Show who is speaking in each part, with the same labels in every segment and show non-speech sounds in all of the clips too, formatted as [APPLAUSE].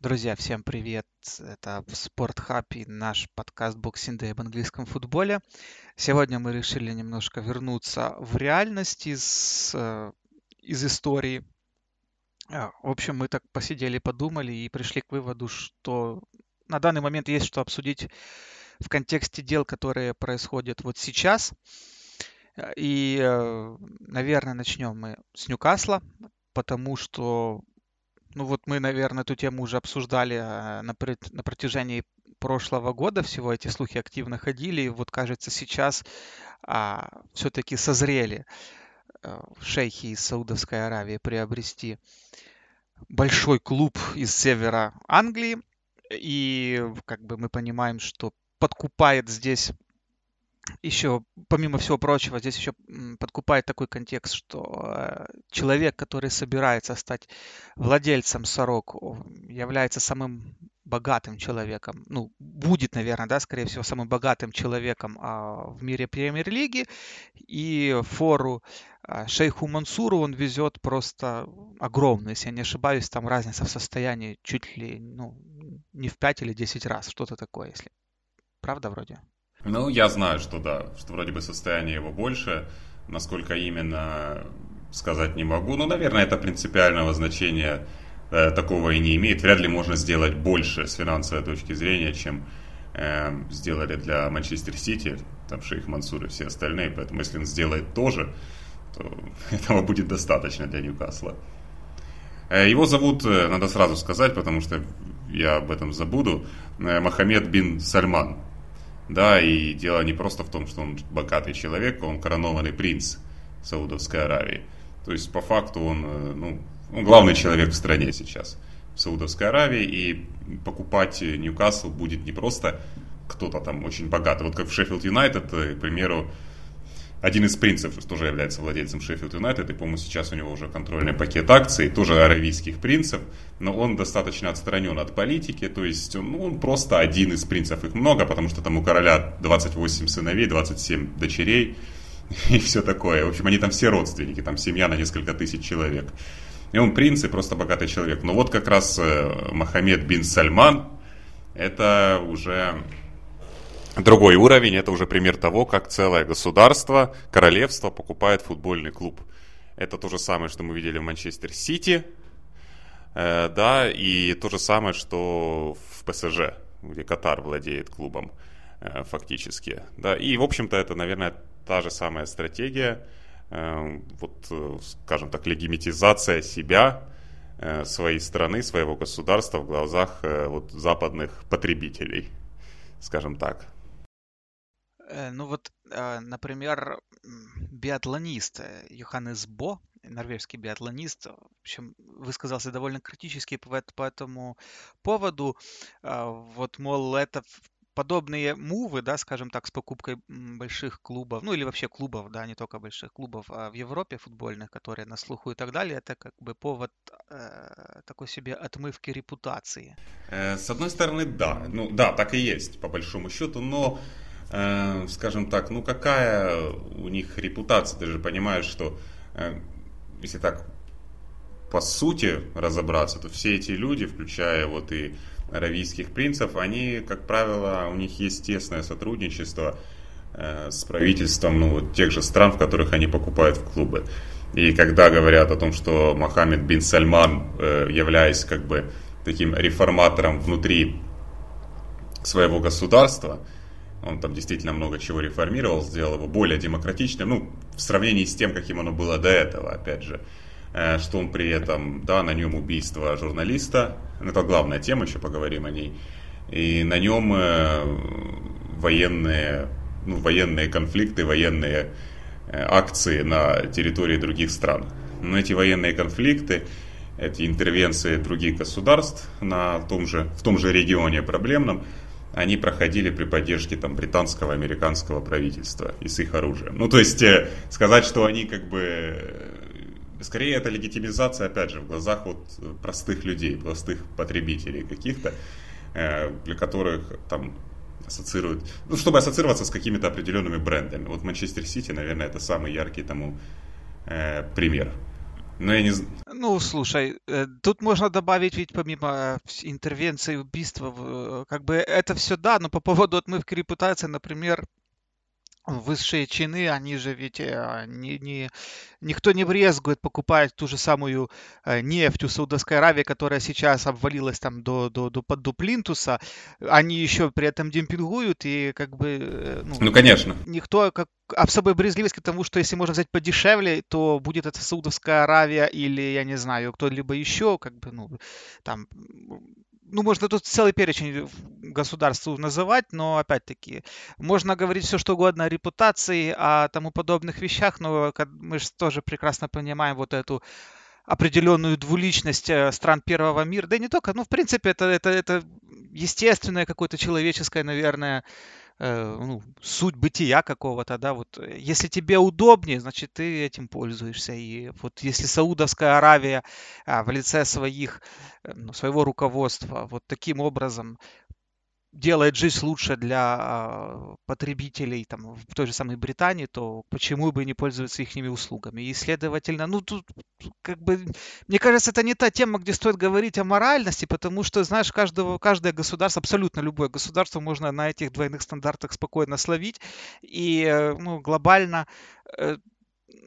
Speaker 1: Друзья, всем привет! Это Спорт Хаб и наш подкаст Boxing Day об английском футболе. Сегодня мы решили немножко вернуться в реальность из, э, из истории. А, в общем, мы так посидели, подумали и пришли к выводу, что на данный момент есть что обсудить в контексте дел, которые происходят вот сейчас. И, э, наверное, начнем мы с Ньюкасла, потому что ну вот мы, наверное, эту тему уже обсуждали э, на, на протяжении прошлого года, всего эти слухи активно ходили, и вот кажется сейчас а, все-таки созрели а, шейхи из Саудовской Аравии приобрести большой клуб из севера Англии, и как бы мы понимаем, что подкупает здесь еще, помимо всего прочего, здесь еще подкупает такой контекст, что э, человек, который собирается стать владельцем сорок, является самым богатым человеком, ну, будет, наверное, да, скорее всего, самым богатым человеком а, в мире премьер-лиги, и фору а, шейху Мансуру он везет просто огромную, если я не ошибаюсь, там разница в состоянии чуть ли, ну, не в 5 или 10 раз, что-то такое, если... Правда вроде?
Speaker 2: Ну, я знаю, что да, что вроде бы состояние его больше. Насколько именно сказать не могу. Но, наверное, это принципиального значения э, такого и не имеет. Вряд ли можно сделать больше с финансовой точки зрения, чем э, сделали для Манчестер Сити, там Шейх Мансур и все остальные. Поэтому, если он сделает тоже, то [LAUGHS] этого будет достаточно для Ньюкасла. Э, его зовут, э, надо сразу сказать, потому что я об этом забуду, э, Мохаммед бин Сальман. Да, и дело не просто в том, что он богатый человек, он коронованный принц Саудовской Аравии. То есть, по факту, он, э, ну, он главный человек в стране сейчас, в Саудовской Аравии, и покупать Ньюкасл будет не просто кто-то там очень богатый. Вот как в Шеффилд Юнайтед, э, к примеру, один из принцев тоже является владельцем Шеффилд Юнайтед, и, по-моему, сейчас у него уже контрольный пакет акций, тоже аравийских принцев, но он достаточно отстранен от политики, то есть ну, он просто один из принцев, их много, потому что там у короля 28 сыновей, 27 дочерей [LAUGHS] и все такое. В общем, они там все родственники, там семья на несколько тысяч человек. И он принц и просто богатый человек. Но вот как раз э, Мохаммед бин Сальман, это уже Другой уровень – это уже пример того, как целое государство, королевство покупает футбольный клуб. Это то же самое, что мы видели в Манчестер Сити, э, да, и то же самое, что в ПСЖ, где Катар владеет клубом э, фактически. Да, и, в общем-то, это, наверное, та же самая стратегия, э, вот, скажем так, легимитизация себя, своей страны, своего государства в глазах вот, западных потребителей, скажем так.
Speaker 1: Э, ну вот, э, например, биатлонист э, Йоханнес Бо, норвежский биатлонист, в общем, высказался довольно критически по, этому поводу. Вот, мол, это подобные мувы, да, скажем так, с покупкой больших клубов, ну или вообще клубов, да, не только больших клубов, а в Европе футбольных, которые на слуху и так далее, это как бы повод э, такой себе отмывки репутации.
Speaker 2: С одной стороны, да, ну да, так и есть, по большому счету, но Э, скажем так, ну какая у них репутация, ты же понимаешь, что э, если так по сути разобраться, то все эти люди, включая вот и аравийских принцев, они, как правило, у них есть тесное сотрудничество э, с правительством ну, вот тех же стран, в которых они покупают в клубы. И когда говорят о том, что Мохаммед бин Сальман, являясь как бы таким реформатором внутри своего государства, он там действительно много чего реформировал, сделал его более демократичным, ну, в сравнении с тем, каким оно было до этого, опять же. Э, что он при этом, да, на нем убийство журналиста, ну, это главная тема, еще поговорим о ней. И на нем э, военные, ну, военные конфликты, военные э, акции на территории других стран. Но эти военные конфликты, эти интервенции других государств на том же, в том же регионе проблемном, они проходили при поддержке там, британского, американского правительства и с их оружием. Ну, то есть, э, сказать, что они как бы... Э, скорее, это легитимизация, опять же, в глазах вот простых людей, простых потребителей каких-то, э, для которых там ассоциируют, ну, чтобы ассоциироваться с какими-то определенными брендами. Вот Манчестер Сити, наверное, это самый яркий тому пример. Но я не
Speaker 1: Ну, слушай, э, тут можно добавить ведь помимо интервенции, убийства, как бы это все да, но по поводу отмывки репутации, например, высшие чины, они же ведь э, не, не, никто не брезгует покупать ту же самую э, нефть у Саудовской Аравии, которая сейчас обвалилась там до, до, до, до плинтуса, они еще при этом демпингуют, и как бы...
Speaker 2: Э, ну, ну конечно.
Speaker 1: Никто как особой брезгливость к тому, что если можно взять подешевле, то будет это Саудовская Аравия или, я не знаю, кто-либо еще, как бы, ну, там, ну, можно тут целый перечень государств называть, но опять-таки можно говорить все что угодно о репутации, о тому подобных вещах, но мы же тоже прекрасно понимаем вот эту определенную двуличность э, стран первого мира, да и не только, ну, в принципе, это, это, это естественное какое-то человеческое, наверное, Э, ну, суть бытия какого-то, да, вот э, если тебе удобнее, значит, ты этим пользуешься. И вот если Саудовская Аравия а, в лице своих, э, ну, своего руководства вот таким образом делает жизнь лучше для а, потребителей там, в той же самой Британии, то почему бы не пользоваться их услугами? И, следовательно, ну тут как бы, мне кажется, это не та тема, где стоит говорить о моральности, потому что, знаешь, каждого, каждое государство, абсолютно любое государство можно на этих двойных стандартах спокойно словить, и э, ну, глобально э,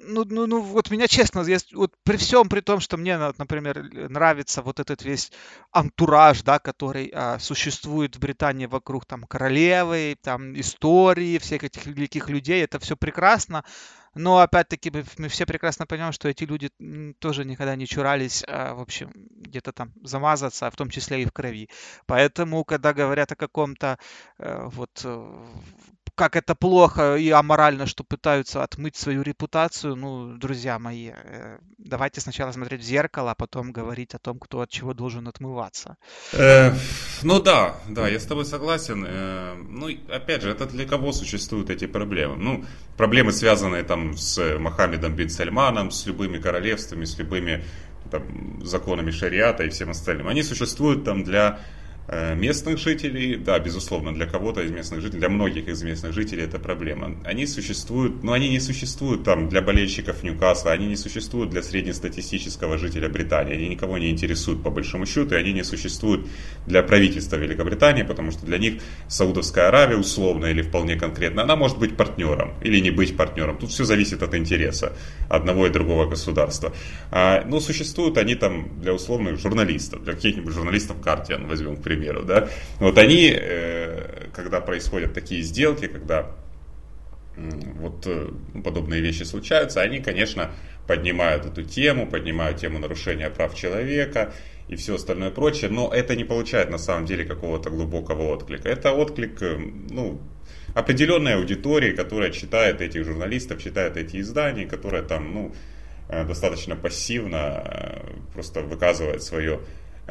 Speaker 1: ну, ну, ну, вот меня честно, я, вот при всем при том, что мне, например, нравится вот этот весь антураж, да, который а, существует в Британии вокруг там королевы, там истории всех этих великих людей, это все прекрасно, но опять-таки мы, мы все прекрасно понимаем, что эти люди тоже никогда не чурались, а, в общем, где-то там замазаться, в том числе и в крови. Поэтому, когда говорят о каком-то э, вот э, как это плохо и аморально, что пытаются отмыть свою репутацию, ну, друзья мои, э, давайте сначала смотреть в зеркало, а потом говорить о том, кто от чего должен отмываться.
Speaker 2: Э, ну да, да, я с тобой согласен. Э, ну, опять же, это для кого существуют эти проблемы? Ну, проблемы, связанные там с Мохаммедом бин Сальманом, с любыми королевствами, с любыми там, законами шариата и всем остальным. Они существуют там для местных жителей, да, безусловно, для кого-то из местных жителей, для многих из местных жителей это проблема. Они существуют, но они не существуют там для болельщиков Ньюкасла, они не существуют для среднестатистического жителя Британии, они никого не интересуют по большому счету, и они не существуют для правительства Великобритании, потому что для них Саудовская Аравия условно или вполне конкретно, она может быть партнером или не быть партнером. Тут все зависит от интереса одного и другого государства. А, но существуют они там для условных журналистов, для каких-нибудь журналистов Картиан, возьмем, к примеру, да, вот они, э, когда происходят такие сделки, когда вот э, ну, подобные вещи случаются, они, конечно, поднимают эту тему, поднимают тему нарушения прав человека и все остальное прочее, но это не получает на самом деле какого-то глубокого отклика. Это отклик, э, ну, определенной аудитории, которая читает этих журналистов, читает эти издания, которая там, ну, достаточно пассивно просто выказывает свое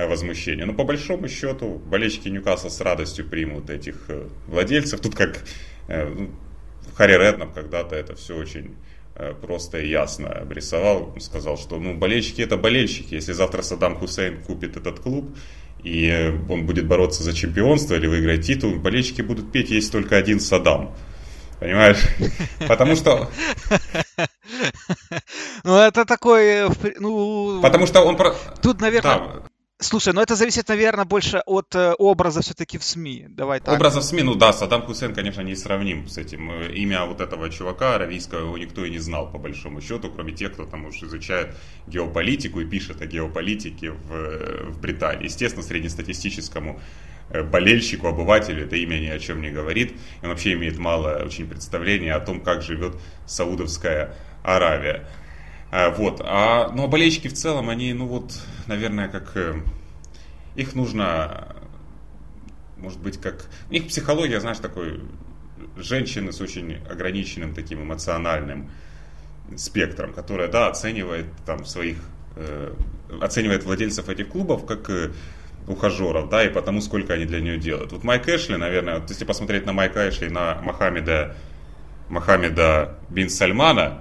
Speaker 2: возмущения. Но по большому счету болельщики Ньюкасла с радостью примут этих э, владельцев. Тут как э, ну, Харри Реднап когда-то это все очень просто и ясно обрисовал. Сказал, что ну, болельщики это болельщики. Если завтра Саддам Хусейн купит этот клуб, и он будет бороться за чемпионство или выиграть титул, болельщики будут петь «Есть только один Саддам». Понимаешь? [LAUGHS] Потому что... [LAUGHS]
Speaker 1: Ну, это такой... Ну...
Speaker 2: Потому что он...
Speaker 1: Тут, наверное... Слушай, ну это зависит, наверное, больше от э, образа все-таки в СМИ. Давай так.
Speaker 2: Образа в СМИ, ну да, Саддам Хусейн, конечно, не сравним с этим. Э, имя вот этого чувака аравийского его никто и не знал, по большому счету, кроме тех, кто там уж изучает геополитику и пишет о геополитике в, в Британии. Естественно, среднестатистическому э, болельщику, обывателю это имя ни о чем не говорит. Он вообще имеет мало очень представления о том, как живет Саудовская Аравия. А, вот. А, ну, а болельщики в целом, они, ну вот, наверное, как... Э, их нужно, может быть, как... У них психология, знаешь, такой женщины с очень ограниченным таким эмоциональным спектром, которая, да, оценивает там своих... Э, оценивает владельцев этих клубов как э, ухажеров, да, и потому сколько они для нее делают. Вот Майк Эшли, наверное, вот если посмотреть на Майка Эшли, на Мохаммеда, Мохаммеда бин Сальмана,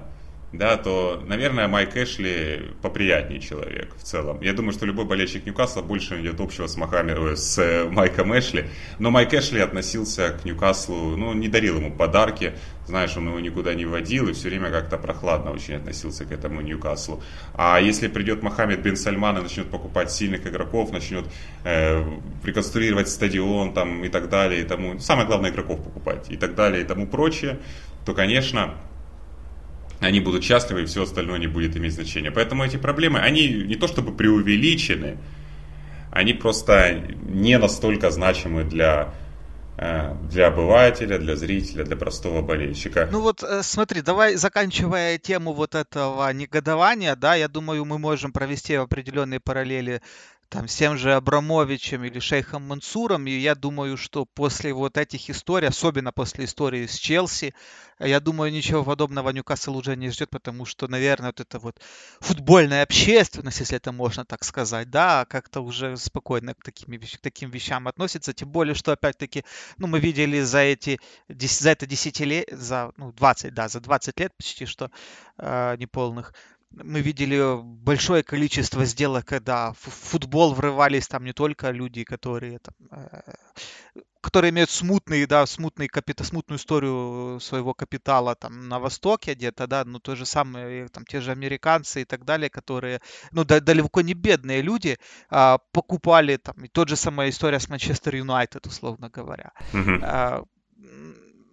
Speaker 2: да, то, наверное, Майк Эшли поприятнее человек в целом. Я думаю, что любой болельщик Ньюкасла больше найдет общего с, Мохаммед, с э, Майком Эшли. Но Майк Эшли относился к Ньюкаслу, ну, не дарил ему подарки. Знаешь, он его никуда не водил и все время как-то прохладно очень относился к этому Ньюкаслу. А если придет Мохаммед бен Сальман и начнет покупать сильных игроков, начнет э, реконструировать стадион там, и так далее, и тому, самое главное игроков покупать и так далее, и тому прочее, то, конечно, они будут счастливы, и все остальное не будет иметь значения. Поэтому эти проблемы, они не то чтобы преувеличены, они просто не настолько значимы для э, для обывателя, для зрителя, для простого болельщика.
Speaker 1: Ну вот э, смотри, давай заканчивая тему вот этого негодования, да, я думаю, мы можем провести определенные параллели там, с тем же Абрамовичем или Шейхом Мансуром. И я думаю, что после вот этих историй, особенно после истории с Челси, я думаю, ничего подобного Ньюкасл уже не ждет, потому что, наверное, вот эта вот футбольная общественность, если это можно так сказать, да, как-то уже спокойно к, таким, к таким вещам относится. Тем более, что, опять-таки, ну, мы видели за эти, за это десятилетие, за, ну, 20, да, за 20 лет почти что э, неполных, мы видели большое количество сделок, когда в футбол врывались там не только люди, которые там, э, которые имеют смутный, да, смутный капита, смутную историю своего капитала там на Востоке где-то, да, ну то же самое, там те же американцы и так далее, которые, ну да, далеко не бедные люди, а, покупали там, и тот же самая история с Манчестер Юнайтед, условно говоря. Mm-hmm. А,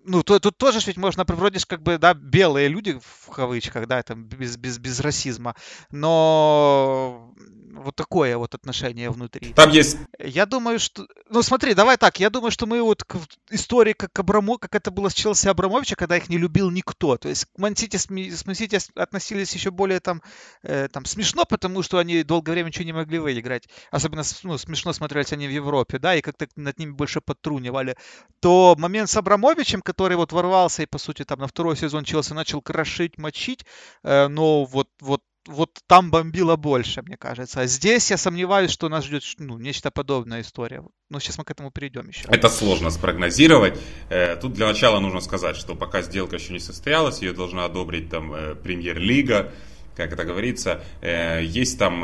Speaker 1: ну, то, тут тоже ведь можно, вроде как бы, да, белые люди, в кавычках, да, там, без, без, без расизма, но вот такое вот отношение внутри.
Speaker 2: Там есть...
Speaker 1: Я думаю, что... Ну, смотри, давай так, я думаю, что мы вот к истории, как Абрамо, как это было с Челси Абрамовича, когда их не любил никто. То есть к Мансити, с Мансити относились еще более там, э, там смешно, потому что они долгое время ничего не могли выиграть. Особенно ну, смешно смотрелись они в Европе, да, и как-то над ними больше подтрунивали. То момент с Абрамовичем, который вот ворвался и, по сути, там на второй сезон Челси начал крошить, мочить, э, но вот, вот вот там бомбило больше, мне кажется. А здесь я сомневаюсь, что нас ждет ну, нечто подобная история. Но сейчас мы к этому перейдем еще.
Speaker 2: Это сложно спрогнозировать. Э, тут для начала нужно сказать, что пока сделка еще не состоялась, ее должна одобрить там э, премьер-лига, как это говорится, есть там,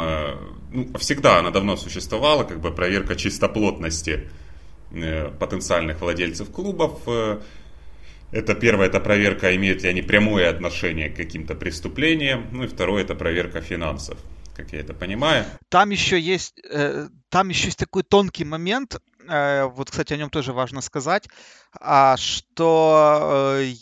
Speaker 2: ну, всегда она давно существовала, как бы проверка чистоплотности потенциальных владельцев клубов, это первое, это проверка, имеют ли они прямое отношение к каким-то преступлениям. Ну и второе, это проверка финансов, как я это понимаю.
Speaker 1: Там еще есть, э, там еще есть такой тонкий момент, э, вот, кстати, о нем тоже важно сказать, а, что э,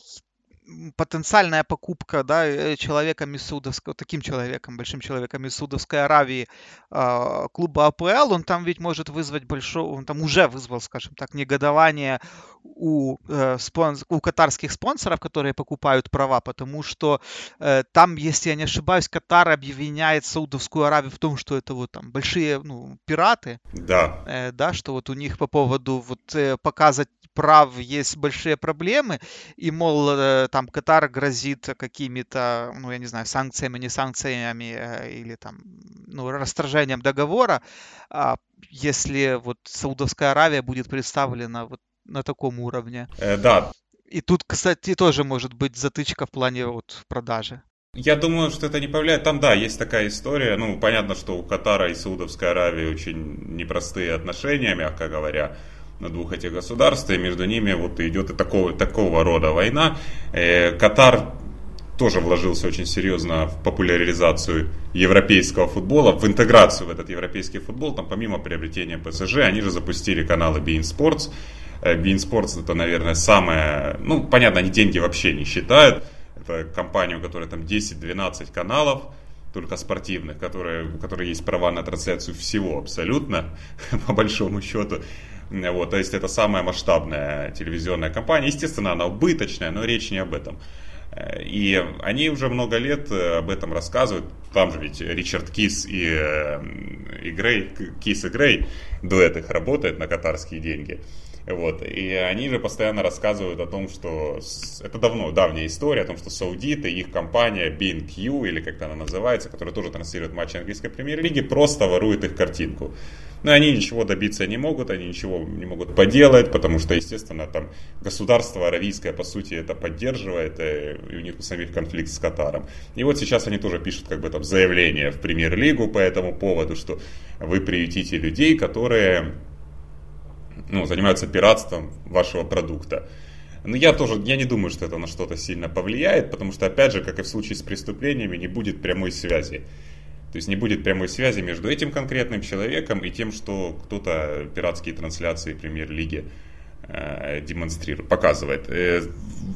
Speaker 1: потенциальная покупка да, э, человеком из Саудовской, таким человеком, большим человеком из Саудовской Аравии э, клуба АПЛ, он там ведь может вызвать большое, он там уже вызвал, скажем так, негодование у, э, спонс, у катарских спонсоров, которые покупают права, потому что э, там, если я не ошибаюсь, Катар обвиняет Саудовскую Аравию в том, что это вот там большие ну, пираты.
Speaker 2: Да.
Speaker 1: Да, что вот у них по поводу вот показать прав есть большие проблемы, и, мол, э, там Катар грозит какими-то, ну, я не знаю, санкциями, не санкциями, э, или там, ну, расторжением договора, а если вот Саудовская Аравия будет представлена вот на таком уровне.
Speaker 2: Э, да.
Speaker 1: И тут, кстати, тоже может быть затычка в плане вот продажи.
Speaker 2: Я думаю, что это не повлияет. Там, да, есть такая история. Ну, понятно, что у Катара и Саудовской Аравии очень непростые отношения, мягко говоря на двух этих государств, и между ними вот идет и такого, такого рода война. Э, Катар тоже вложился очень серьезно в популяризацию европейского футбола, в интеграцию в этот европейский футбол. Там помимо приобретения ПСЖ, они же запустили каналы Bein Sports. Э, Bein Sports это, наверное, самое... Ну, понятно, они деньги вообще не считают. Это компания, у которой там 10-12 каналов, только спортивных, которые, у которой есть права на трансляцию всего абсолютно, [LAUGHS] по большому счету. Вот, то есть это самая масштабная телевизионная компания. Естественно, она убыточная, но речь не об этом. Э, и они уже много лет э, об этом рассказывают. Там же ведь Ричард Кис и, э, и Грей, Кис и Грей, дуэт их работает на катарские деньги. Вот. И они же постоянно рассказывают о том, что это давно, давняя история, о том, что саудиты, их компания BNQ, или как она называется, которая тоже транслирует матчи английской премьер-лиги, просто ворует их картинку. Но они ничего добиться не могут, они ничего не могут поделать, потому что, естественно, там государство аравийское, по сути, это поддерживает, э, и у них у самих конфликт с Катаром. И вот сейчас они тоже пишут как бы там заявление в премьер-лигу по этому поводу, что вы приютите людей, которые ну, занимаются пиратством вашего продукта. Но я тоже, я не думаю, что это на что-то сильно повлияет, потому что, опять же, как и в случае с преступлениями, не будет прямой связи. То есть не будет прямой связи между этим конкретным человеком и тем, что кто-то пиратские трансляции премьер-лиги э, демонстрирует, показывает. Э,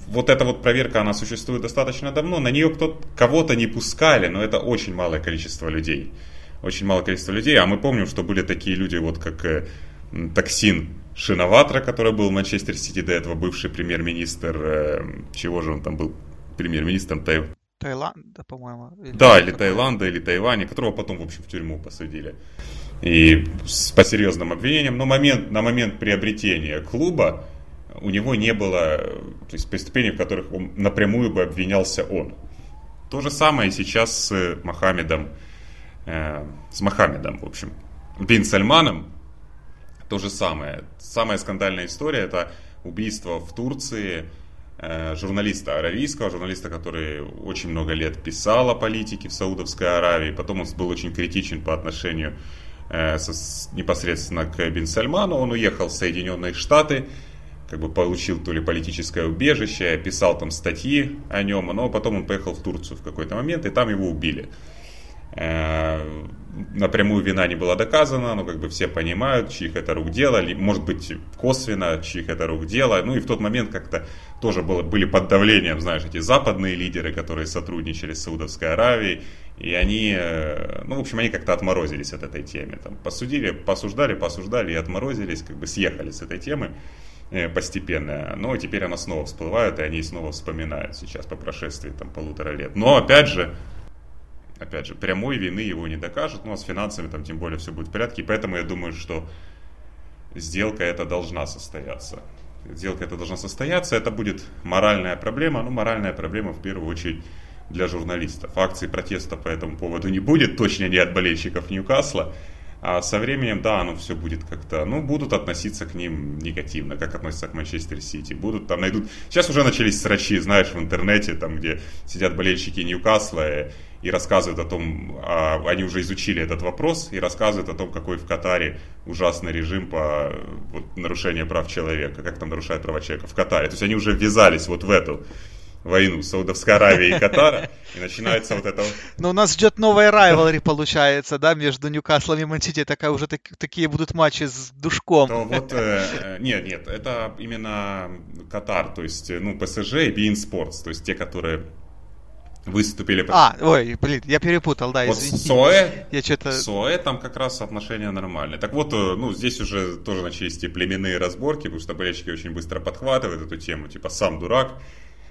Speaker 2: вот эта вот проверка, она существует достаточно давно. На нее кто кого-то не пускали, но это очень малое количество людей. Очень малое количество людей. А мы помним, что были такие люди, вот как э, Токсин Шиноватра, который был в Манчестер Сити до этого, бывший премьер-министр, э, чего же он там был премьер-министром Тай...
Speaker 1: Таиланда, по-моему.
Speaker 2: Да, или Таиланда, или Тайваня, которого потом, в общем, в тюрьму посадили. И с, по серьезным обвинениям. Но момент, на момент приобретения клуба у него не было то есть, преступлений, в которых он, напрямую бы обвинялся он. То же самое сейчас с Мохаммедом, э, с Мохаммедом, в общем. Бин Сальманом, то же самое. Самая скандальная история это убийство в Турции э, журналиста аравийского, журналиста, который очень много лет писал о политике в Саудовской Аравии. Потом он был очень критичен по отношению э, непосредственно к Бин Сальману. Он уехал в Соединенные Штаты, как бы получил то ли политическое убежище, писал там статьи о нем, но потом он поехал в Турцию в какой-то момент, и там его убили. Э, напрямую вина не была доказана, но как бы все понимают, чьих это рук дело, может быть косвенно, чьих это рук дело. Ну и в тот момент как-то тоже было, были под давлением, знаешь, эти западные лидеры, которые сотрудничали с Саудовской Аравией, и они, э, ну, в общем, они как-то отморозились от этой темы. Там, посудили, посуждали, посуждали и отморозились, как бы съехали с этой темы э, постепенно. Но теперь она снова всплывает, и они снова вспоминают сейчас по прошествии там полутора лет. Но опять же, опять же, прямой вины его не докажут, ну а с финансами там тем более все будет в порядке, и поэтому я думаю, что сделка эта должна состояться. Сделка эта должна состояться, это будет моральная проблема, ну моральная проблема в первую очередь для журналистов. Акций протеста по этому поводу не будет, точно не от болельщиков Ньюкасла, а со временем, да, оно все будет как-то, ну, будут относиться к ним негативно, как относятся к Манчестер Сити. Будут там найдут... Сейчас уже начались срачи, знаешь, в интернете, там, где сидят болельщики Ньюкасла и рассказывают о том, а, они уже изучили этот вопрос и рассказывают о том, какой в Катаре ужасный режим по вот, нарушению прав человека, как там нарушают права человека в Катаре. То есть они уже ввязались вот в эту войну Саудовской Аравии и Катара, и начинается вот это...
Speaker 1: Но у нас ждет новая райвелри, получается, да, между Ньюкаслом и Манчестер, такая уже так, такие будут матчи с душком.
Speaker 2: То вот, э, нет, нет, это именно Катар, то есть, ну, ПСЖ и Bein Sports, то есть те, которые выступили...
Speaker 1: А, ой, блин, я перепутал, да,
Speaker 2: вот извините. Соэ, я что-то... Соэ там как раз отношения нормальные. Так вот, э, ну, здесь уже тоже начались эти племенные разборки, потому что болельщики очень быстро подхватывают эту тему, типа, сам дурак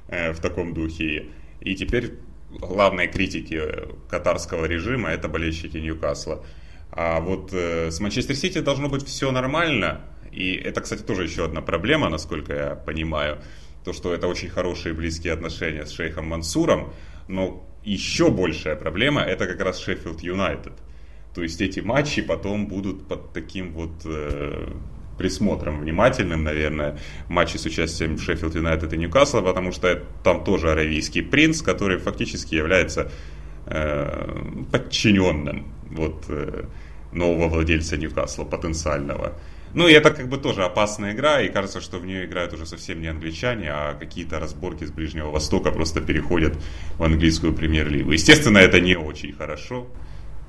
Speaker 2: э, в таком духе. И теперь главные критики катарского режима это болельщики Ньюкасла. А вот э, с Манчестер Сити должно быть все нормально. И это, кстати, тоже еще одна проблема, насколько я понимаю. То, что это очень хорошие близкие отношения с шейхом Мансуром. Но еще большая проблема это как раз Шеффилд Юнайтед. То есть эти матчи потом будут под таким вот э, присмотром внимательным, наверное, матчи с участием Шеффилд Юнайтед и Ньюкасла, потому что там тоже аравийский принц, который фактически является э, подчиненным вот, э, нового владельца Ньюкасла, потенциального. Ну, и это как бы тоже опасная игра, и кажется, что в нее играют уже совсем не англичане, а какие-то разборки с Ближнего Востока просто переходят в английскую премьер-лигу. Естественно, это не очень хорошо.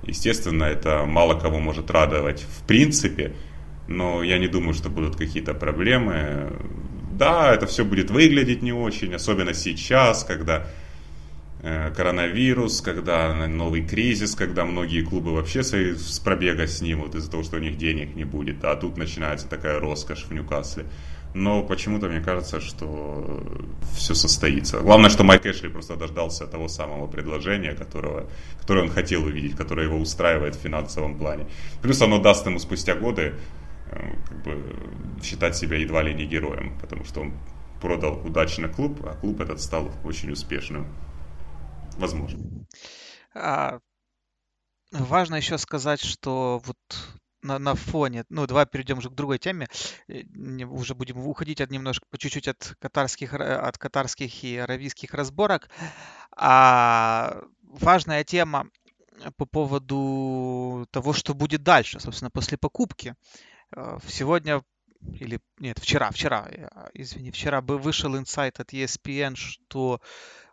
Speaker 2: Естественно, это мало кого может радовать в принципе, но я не думаю, что будут какие-то проблемы. Да, это все будет выглядеть не очень, особенно сейчас, когда коронавирус, когда новый кризис, когда многие клубы вообще свои с пробега снимут из-за того, что у них денег не будет, а тут начинается такая роскошь в Ньюкасле. Но почему-то мне кажется, что все состоится. Главное, что Майк Эшли просто дождался того самого предложения, которого, которое он хотел увидеть, которое его устраивает в финансовом плане. Плюс оно даст ему спустя годы как бы считать себя едва ли не героем, потому что он продал удачно клуб, а клуб этот стал очень успешным. Возможно.
Speaker 1: А, важно еще сказать, что вот на, на фоне, ну, давай перейдем уже к другой теме, э, уже будем уходить от немножко, по чуть-чуть от катарских, от катарских и аравийских разборок. А важная тема по поводу того, что будет дальше, собственно, после покупки. Э, сегодня или нет, вчера, вчера, извини, вчера бы вышел инсайт от ESPN, что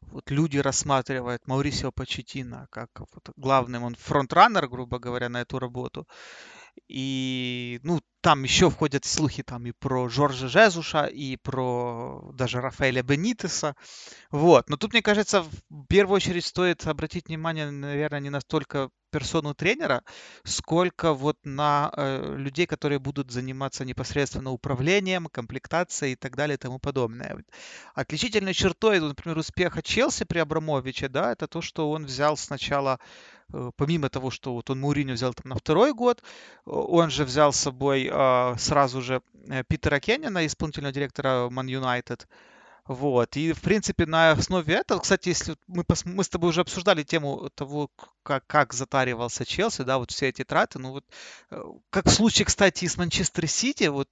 Speaker 1: вот люди рассматривают Маурисио Почетина как вот главным, он фронтранер, грубо говоря, на эту работу. И, ну, там еще входят слухи там и про Жоржа Жезуша, и про даже Рафаэля Бенитеса. Вот. Но тут, мне кажется, в первую очередь стоит обратить внимание, наверное, не настолько персону тренера, сколько вот на э, людей, которые будут заниматься непосредственно управлением, комплектацией и так далее и тому подобное. Отличительной чертой, например, успеха Челси при Абрамовиче, да, это то, что он взял сначала Э, помимо того, что вот он Мауриню взял там на второй год, он же взял с собой э, сразу же э, Питера Кеннина, исполнительного директора Man United. Вот. И, в принципе, на основе этого, кстати, если мы, пос... мы с тобой уже обсуждали тему того, как, как затаривался Челси, да, вот все эти траты, ну вот, как в случае, кстати, и с Манчестер Сити, вот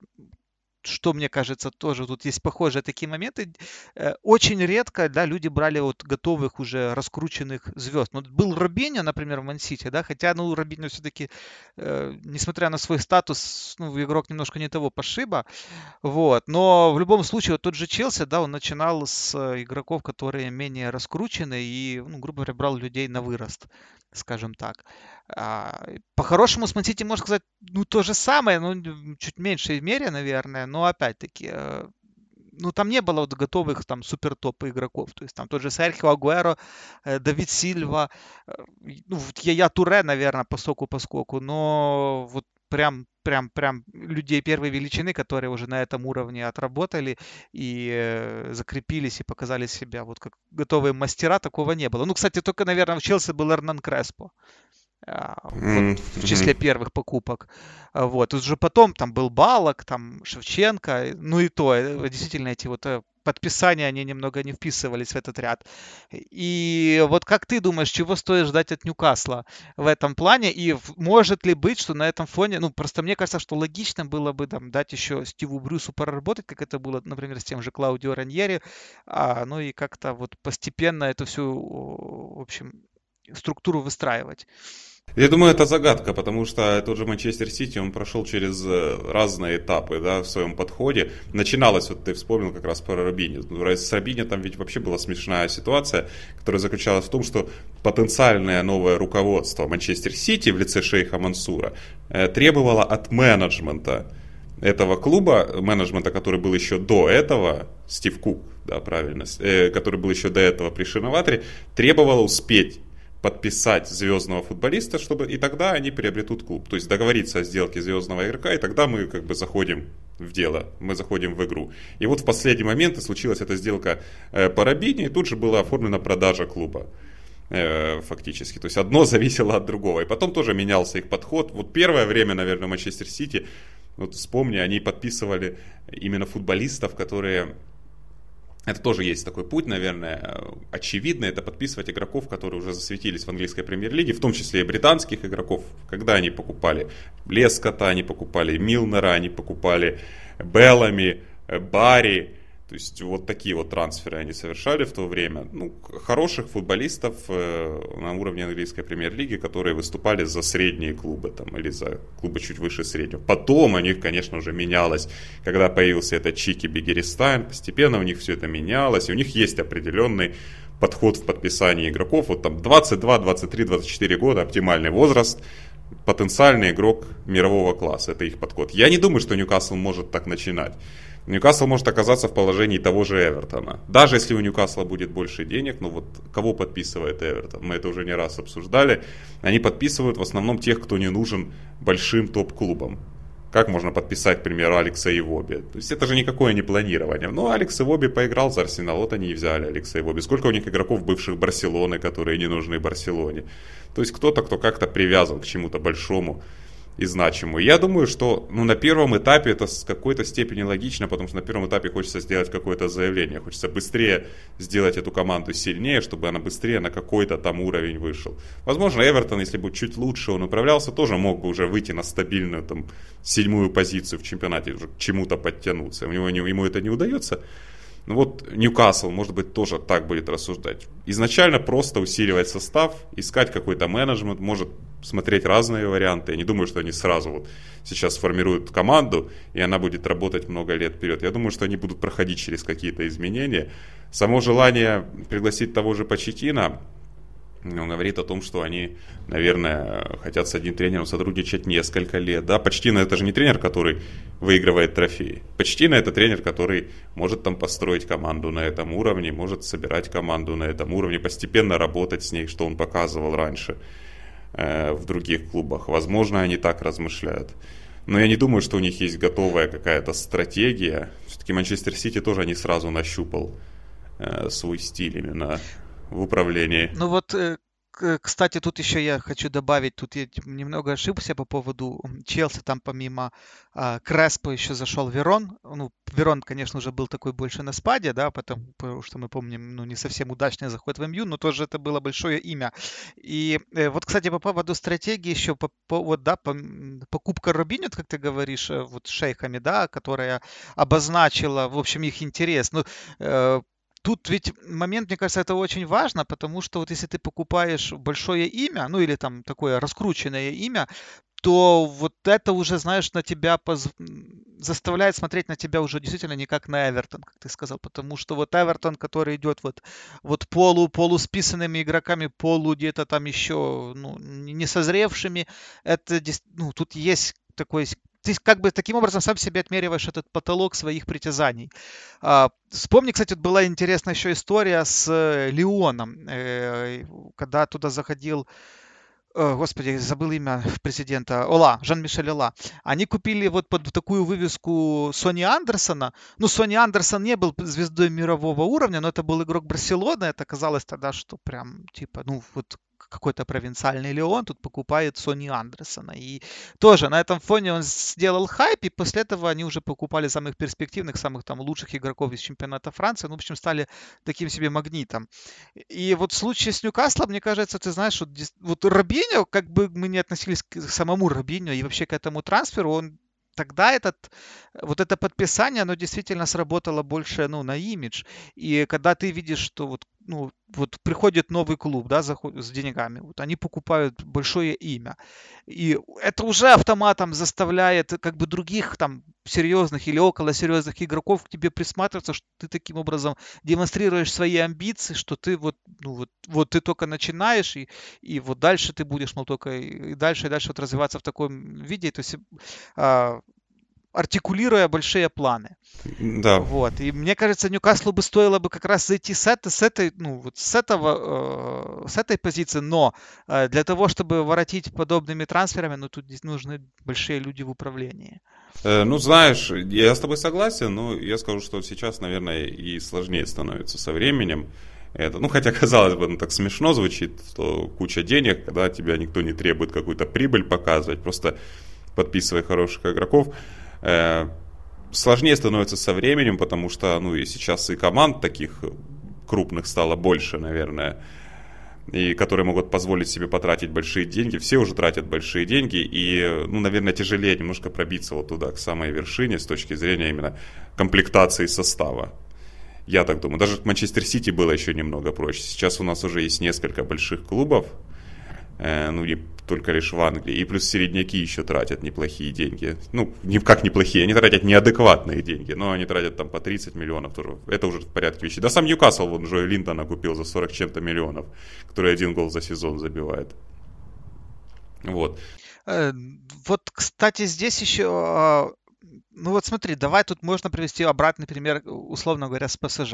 Speaker 1: что мне кажется тоже тут есть похожие такие моменты. Э, очень редко, да, люди брали вот готовых уже раскрученных звезд. Ну, был Робиньо, например, в Мансити, да, хотя, ну, Робиньо все-таки, э, несмотря на свой статус, ну, игрок немножко не того пошиба, вот. Но в любом случае, вот тот же Челси, да, он начинал с игроков, которые менее раскручены и, ну, грубо говоря, брал людей на вырост, скажем так. А, по-хорошему, с Мансити можно сказать, ну, то же самое, ну, чуть меньшей мере, наверное, но опять-таки, э, ну, там не было вот готовых там супер топ игроков. То есть там тот же Серхио Агуэро, э, Давид Сильва, э, ну, я, я Туре, наверное, по соку по скоку, но вот прям прям, прям людей первой величины, которые уже на этом уровне отработали и закрепились и показали себя вот как готовые мастера, такого не было. Ну, кстати, только, наверное, в Челси был Эрнан Креспо. А, вот, в числе первых покупок. А, вот. Уже потом там был Балок, там Шевченко, ну и то, э, действительно эти вот э, подписания, они немного не вписывались в этот ряд. И вот как ты думаешь, чего стоит ждать от Ньюкасла в этом плане? И может ли быть, что на этом фоне, ну просто мне кажется, что логично было бы там дать еще Стиву Брюсу проработать, как это было, например, с тем же Клаудио Раньери, а, ну и как-то вот постепенно эту всю, в общем, структуру выстраивать.
Speaker 2: Я думаю, это загадка, потому что тот же Манчестер Сити, он прошел через э, разные этапы да, в своем подходе. Начиналось, вот ты вспомнил как раз про Рабини. С Рабини там ведь вообще была смешная ситуация, которая заключалась в том, что потенциальное новое руководство Манчестер Сити в лице шейха Мансура э, требовало от менеджмента этого клуба, менеджмента, который был еще до этого, Стив Кук, да, правильно, э, который был еще до этого при Шиноватре, требовало успеть подписать звездного футболиста, чтобы и тогда они приобретут клуб. То есть договориться о сделке звездного игрока, и тогда мы как бы заходим в дело, мы заходим в игру. И вот в последний момент и случилась эта сделка э, по Рабине, и тут же была оформлена продажа клуба э, фактически. То есть одно [LAUGHS] зависело от другого. И потом тоже менялся их подход. Вот первое время, наверное, Манчестер Сити, вот вспомни, они подписывали именно футболистов, которые это тоже есть такой путь, наверное, очевидно, это подписывать игроков, которые уже засветились в английской премьер-лиге, в том числе и британских игроков, когда они покупали Лескота, они покупали Милнера, они покупали Беллами, Барри, то есть вот такие вот трансферы они совершали в то время. Ну, хороших футболистов э, на уровне английской премьер-лиги, которые выступали за средние клубы там, или за клубы чуть выше среднего. Потом у них, конечно, уже менялось, когда появился этот Чики Бегеристайн, постепенно у них все это менялось, и у них есть определенный подход в подписании игроков. Вот там 22, 23, 24 года, оптимальный возраст, потенциальный игрок мирового класса. Это их подход. Я не думаю, что Ньюкасл может так начинать. Ньюкасл может оказаться в положении того же Эвертона. Даже если у Ньюкасла будет больше денег, ну вот кого подписывает Эвертон, мы это уже не раз обсуждали, они подписывают в основном тех, кто не нужен большим топ-клубам. Как можно подписать, к примеру, Алекса Ивоби? То есть это же никакое не планирование. Ну, Алекс Ивоби поиграл за Арсенал, вот они и взяли Алекса Ивоби. Сколько у них игроков бывших Барселоны, которые не нужны Барселоне? То есть кто-то, кто как-то привязан к чему-то большому и значимую. Я думаю, что ну, на первом этапе это с какой-то степени логично, потому что на первом этапе хочется сделать какое-то заявление, хочется быстрее сделать эту команду сильнее, чтобы она быстрее на какой-то там уровень вышел. Возможно, Эвертон, если бы чуть лучше он управлялся, тоже мог бы уже выйти на стабильную там седьмую позицию в чемпионате, уже к чему-то подтянуться. У него, ему это не удается. Ну вот Ньюкасл, может быть, тоже так будет рассуждать. Изначально просто усиливать состав, искать какой-то менеджмент, может смотреть разные варианты. Я не думаю, что они сразу вот сейчас сформируют команду, и она будет работать много лет вперед. Я думаю, что они будут проходить через какие-то изменения. Само желание пригласить того же Почетина, он говорит о том, что они, наверное, хотят с одним тренером сотрудничать несколько лет. Да, почти на это же не тренер, который выигрывает трофеи. Почти на это тренер, который может там построить команду на этом уровне, может собирать команду на этом уровне, постепенно работать с ней, что он показывал раньше э, в других клубах. Возможно, они так размышляют. Но я не думаю, что у них есть готовая какая-то стратегия. Все-таки Манчестер Сити тоже не сразу нащупал э, свой стиль именно в управлении.
Speaker 1: Ну вот, э, кстати, тут еще я хочу добавить, тут я немного ошибся по поводу Челси, там помимо Креспо еще зашел Верон. Ну, Верон, конечно, уже был такой больше на спаде, да, потому что мы помним, ну, не совсем удачный заход в МЮ, но тоже это было большое имя. И э, вот, кстати, по поводу стратегии еще, по, по, вот, да, по, покупка Рубинет, как ты говоришь, э, вот шейхами, да, которая обозначила, в общем, их интерес. Ну, э, Тут ведь момент, мне кажется, это очень важно, потому что вот если ты покупаешь большое имя, ну или там такое раскрученное имя, то вот это уже, знаешь, на тебя поз... заставляет смотреть на тебя уже действительно не как на Эвертон, как ты сказал, потому что вот Эвертон, который идет вот, вот полу, полусписанными игроками, полу где-то там еще ну, не созревшими, это, ну, тут есть такой ты как бы таким образом сам себе отмериваешь этот потолок своих притязаний. А, вспомни, кстати, вот была интересная еще история с э, Леоном, э, когда туда заходил э, господи, забыл имя президента, Ола, Жан-Мишель Ола. Они купили вот под такую вывеску Сони Андерсона. Ну, Сони Андерсон не был звездой мирового уровня, но это был игрок Барселоны. Это казалось тогда, что прям, типа, ну, вот какой-то провинциальный Леон тут покупает Сони Андерсона. И тоже на этом фоне он сделал хайп, и после этого они уже покупали самых перспективных, самых там лучших игроков из чемпионата Франции. Ну, в общем, стали таким себе магнитом. И вот в случае с Ньюкаслом, мне кажется, ты знаешь, вот, вот Робиньо, как бы мы не относились к самому Робиньо и вообще к этому трансферу, он тогда этот, вот это подписание, оно действительно сработало больше ну, на имидж. И когда ты видишь, что вот ну, вот приходит новый клуб, да, заход, с деньгами, вот они покупают большое имя. И это уже автоматом заставляет как бы других там серьезных или около серьезных игроков к тебе присматриваться, что ты таким образом демонстрируешь свои амбиции, что ты вот, ну, вот, вот ты только начинаешь, и, и вот дальше ты будешь, мол, только и дальше, и дальше вот развиваться в таком виде. То есть а, артикулируя большие планы.
Speaker 2: Да.
Speaker 1: Вот. И мне кажется, Ньюкаслу бы стоило бы как раз зайти с, это, с этой, ну, вот с этого, э, с этой позиции, но э, для того, чтобы воротить подобными трансферами, ну, тут нужны большие люди в управлении.
Speaker 2: Э, ну, знаешь, я с тобой согласен, но я скажу, что сейчас, наверное, и сложнее становится со временем. Это, ну, хотя, [LAUGHS] казалось бы, ну, так смешно звучит, что куча денег, когда тебя никто не требует какую-то прибыль показывать, просто подписывай хороших игроков. Э, сложнее становится со временем, потому что, ну, и сейчас и команд таких крупных стало больше, наверное, и которые могут позволить себе потратить большие деньги. Все уже тратят большие деньги, и, ну, наверное, тяжелее немножко пробиться вот туда, к самой вершине, с точки зрения именно комплектации состава. Я так думаю. Даже в Манчестер Сити было еще немного проще. Сейчас у нас уже есть несколько больших клубов, ну, не только лишь в Англии. И плюс середняки еще тратят неплохие деньги. Ну, не, как неплохие, они тратят неадекватные деньги, но они тратят там по 30 миллионов тоже. Это уже в порядке вещей. Да сам Ньюкасл, вон Джоя Линдона купил за 40 чем-то миллионов, который один гол за сезон забивает. Вот.
Speaker 1: Э, вот, кстати, здесь еще а, ну вот смотри, давай тут можно привести обратный пример, условно говоря, с ПСЖ.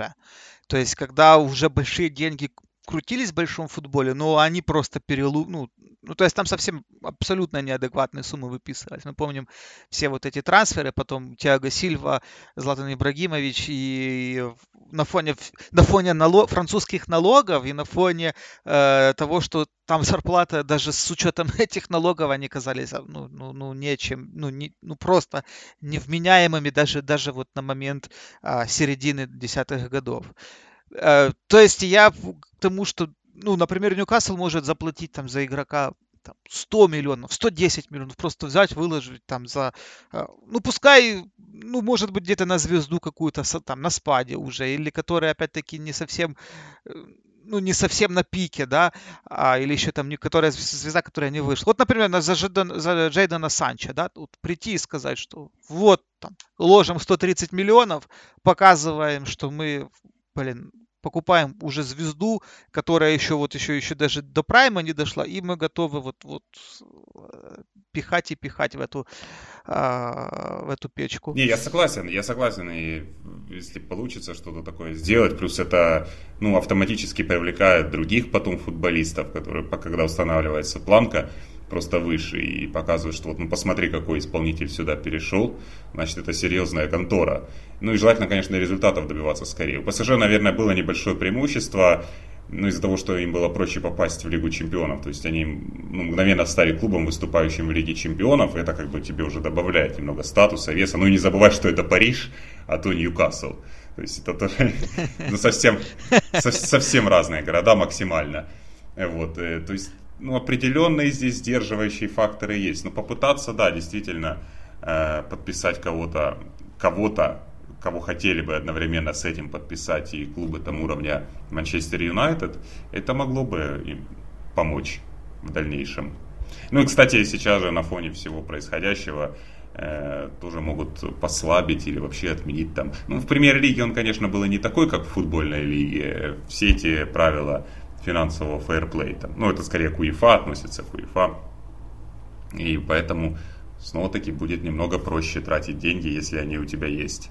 Speaker 1: То есть, когда уже большие деньги крутились в большом футболе, но они просто перелу... ну, ну, то есть там совсем абсолютно неадекватные суммы выписывались. Мы помним все вот эти трансферы, потом Тиаго Сильва, Златан Ибрагимович, и на фоне, на фоне налог, французских налогов и на фоне э, того, что там зарплата даже с учетом [LAUGHS] этих налогов они казались а, ну, ну, ну нечем, ну, не, ну просто невменяемыми даже, даже вот на момент а, середины десятых годов. Э, то есть я к тому, что, ну, например, Ньюкасл может заплатить там за игрока там, 100 миллионов, 110 миллионов, просто взять, выложить там за, э, ну, пускай, ну, может быть, где-то на звезду какую-то там на спаде уже, или которая, опять-таки, не совсем, э, ну, не совсем на пике, да, а, или еще там некоторая звезда, которая не вышла. Вот, например, за, Джейдена, за Джейдена Санча, да, вот прийти и сказать, что вот, там, ложим 130 миллионов, показываем, что мы, блин, покупаем уже звезду, которая еще вот еще, еще даже до прайма не дошла, и мы готовы вот, вот э, пихать и пихать в эту, а, в эту печку.
Speaker 2: Не, я согласен, я согласен, и если получится что-то такое сделать, плюс это, ну, автоматически привлекает других потом футболистов, которые, когда устанавливается планка, просто выше и показывает, что вот, ну посмотри, какой исполнитель сюда перешел, значит, это серьезная контора. Ну и желательно, конечно, результатов добиваться скорее. У ПСЖ, наверное, было небольшое преимущество, ну, из-за того, что им было проще попасть в Лигу Чемпионов. То есть они ну, мгновенно стали клубом, выступающим в Лиге Чемпионов. Это как бы тебе уже добавляет немного статуса, веса. Ну и не забывай, что это Париж, а то Ньюкасл. То есть это тоже [LAUGHS] ну, совсем, совсем разные города максимально. Вот, э, то есть ну, определенные здесь сдерживающие факторы есть. Но попытаться, да, действительно э, подписать кого-то, кого-то, кого хотели бы одновременно с этим подписать и клубы там уровня Манчестер Юнайтед, это могло бы им помочь в дальнейшем. Ну и, кстати, сейчас же на фоне всего происходящего э, тоже могут послабить или вообще отменить там. Ну, в премьер-лиге он, конечно, был не такой, как в футбольной лиге. Все эти правила финансового фейерплейта. Ну, это скорее к УЕФА относится, к УЕФА. И поэтому снова-таки будет немного проще тратить деньги, если они у тебя есть.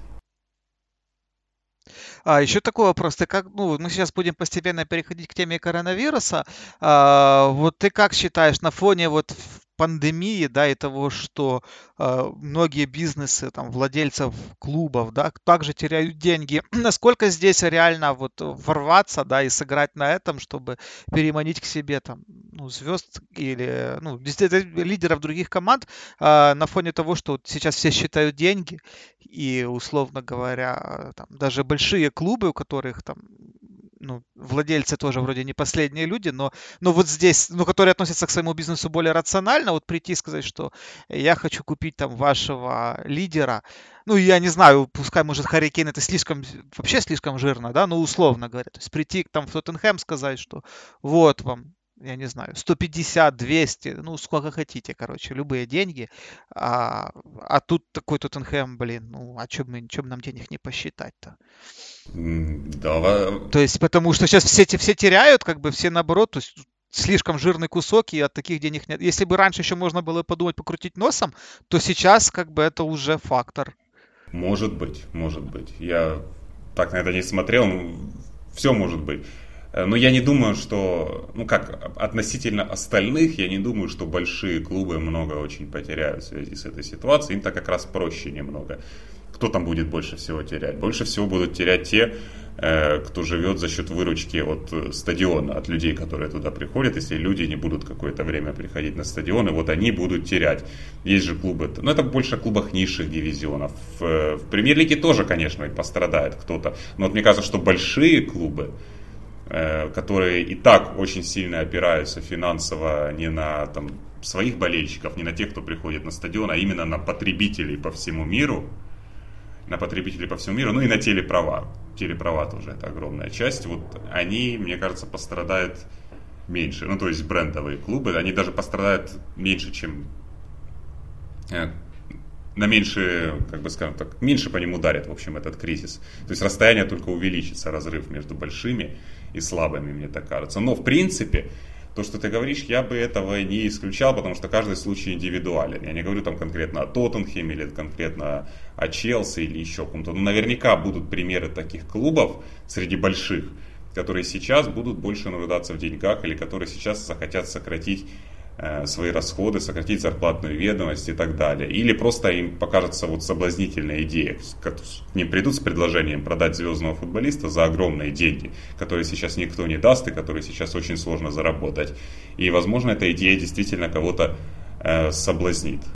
Speaker 1: А еще такой вопрос, ты как, ну, мы сейчас будем постепенно переходить к теме коронавируса. А, вот ты как считаешь, на фоне вот пандемии, да, и того, что э, многие бизнесы, там, владельцев клубов, да, также теряют деньги. [CLEARS THROAT] Насколько здесь реально вот ворваться, да, и сыграть на этом, чтобы переманить к себе там, ну, звезд или, ну, лидеров других команд э, на фоне того, что вот сейчас все считают деньги и, условно говоря, там, даже большие клубы, у которых там ну, владельцы тоже вроде не последние люди, но, но вот здесь, ну, которые относятся к своему бизнесу более рационально, вот прийти и сказать, что я хочу купить там вашего лидера, ну, я не знаю, пускай, может, Харри Кейн это слишком, вообще слишком жирно, да, ну, условно говоря, то есть прийти там в Тоттенхэм сказать, что вот вам я не знаю, 150, 200, ну, сколько хотите, короче, любые деньги. А, а тут такой Тоттенхэм, блин, ну, а чем, мы, чем нам денег не посчитать-то?
Speaker 2: Да.
Speaker 1: То есть, потому что сейчас все, все теряют, как бы все наоборот, то есть слишком жирный кусок, и от таких денег нет. Если бы раньше еще можно было подумать, покрутить носом, то сейчас как бы это уже фактор.
Speaker 2: Может быть, может быть. Я так на это не смотрел, все может быть. Э, но я не думаю, что, ну как, относительно остальных, я не думаю, что большие клубы много очень потеряют в связи с этой ситуацией. Им-то как раз проще немного. Кто там будет больше всего терять? Больше всего будут терять те, э, кто живет за счет выручки от э, стадиона, от людей, которые туда приходят. Если люди не будут какое-то время приходить на стадионы, вот они будут терять. Есть же клубы, но это больше клубах низших дивизионов. В, в премьер-лиге тоже, конечно, пострадает кто-то. Но вот мне кажется, что большие клубы, которые и так очень сильно опираются финансово не на там, своих болельщиков, не на тех, кто приходит на стадион, а именно на потребителей по всему миру, на потребителей по всему миру, ну и на телеправа. Телеправа тоже это огромная часть. Вот они, мне кажется, пострадают меньше. Ну, то есть брендовые клубы, они даже пострадают меньше, чем э, на меньше, как бы скажем так, меньше по ним ударит, в общем, этот кризис. То есть расстояние только увеличится, разрыв между большими и слабыми, мне так кажется. Но, в принципе, то, что ты говоришь, я бы этого не исключал, потому что каждый случай индивидуален. Я не говорю там конкретно о Тоттенхеме или конкретно о Челси или еще ком-то. Но наверняка будут примеры таких клубов среди больших, которые сейчас будут больше нуждаться в деньгах или которые сейчас захотят сократить свои расходы, сократить зарплатную ведомость и так далее. Или просто им покажется вот соблазнительная идея, к ним придут с предложением продать звездного футболиста за огромные деньги, которые сейчас никто не даст и которые сейчас очень сложно заработать. И, возможно, эта идея действительно кого-то э, соблазнит.